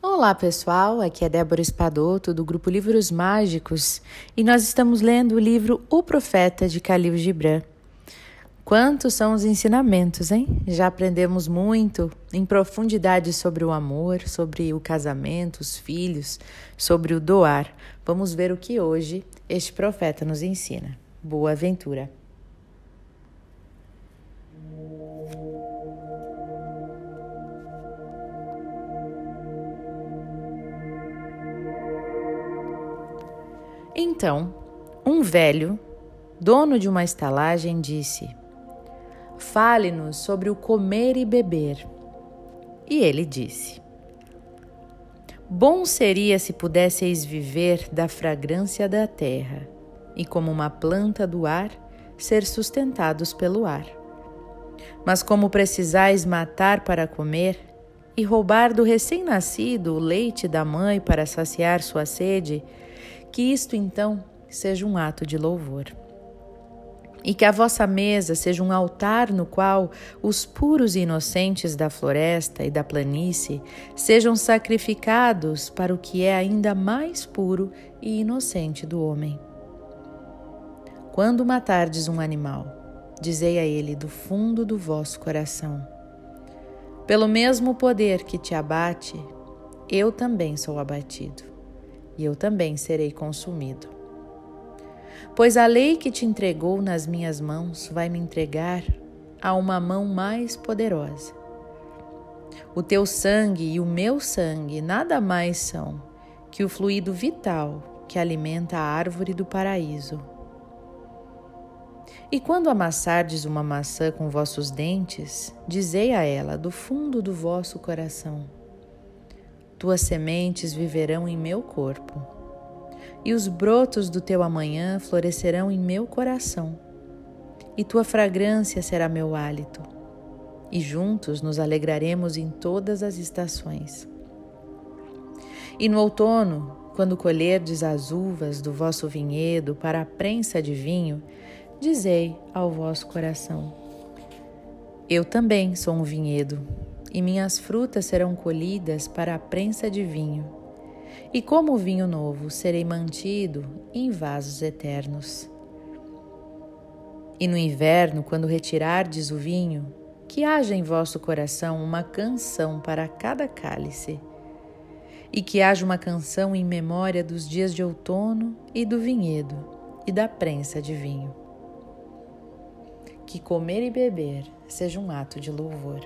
Olá pessoal, aqui é Débora Espadoto do grupo Livros Mágicos e nós estamos lendo o livro O Profeta de Khalil Gibran. Quantos são os ensinamentos, hein? Já aprendemos muito em profundidade sobre o amor, sobre o casamento, os filhos, sobre o doar. Vamos ver o que hoje este profeta nos ensina. Boa aventura! Então, um velho, dono de uma estalagem, disse: Fale-nos sobre o comer e beber. E ele disse: Bom seria se pudesseis viver da fragrância da terra, e como uma planta do ar, ser sustentados pelo ar. Mas como precisais matar para comer, e roubar do recém-nascido o leite da mãe para saciar sua sede, que isto então seja um ato de louvor. E que a vossa mesa seja um altar no qual os puros e inocentes da floresta e da planície sejam sacrificados para o que é ainda mais puro e inocente do homem. Quando matardes um animal, dizei a ele do fundo do vosso coração: Pelo mesmo poder que te abate, eu também sou abatido e eu também serei consumido. Pois a lei que te entregou nas minhas mãos vai me entregar a uma mão mais poderosa. O teu sangue e o meu sangue nada mais são que o fluido vital que alimenta a árvore do paraíso. E quando amassardes uma maçã com vossos dentes, dizei a ela do fundo do vosso coração: tuas sementes viverão em meu corpo, e os brotos do teu amanhã florescerão em meu coração, e tua fragrância será meu hálito, e juntos nos alegraremos em todas as estações. E no outono, quando colherdes as uvas do vosso vinhedo para a prensa de vinho, dizei ao vosso coração: Eu também sou um vinhedo e minhas frutas serão colhidas para a prensa de vinho. E como vinho novo serei mantido em vasos eternos. E no inverno, quando retirardes o vinho, que haja em vosso coração uma canção para cada cálice, e que haja uma canção em memória dos dias de outono e do vinhedo e da prensa de vinho. Que comer e beber seja um ato de louvor.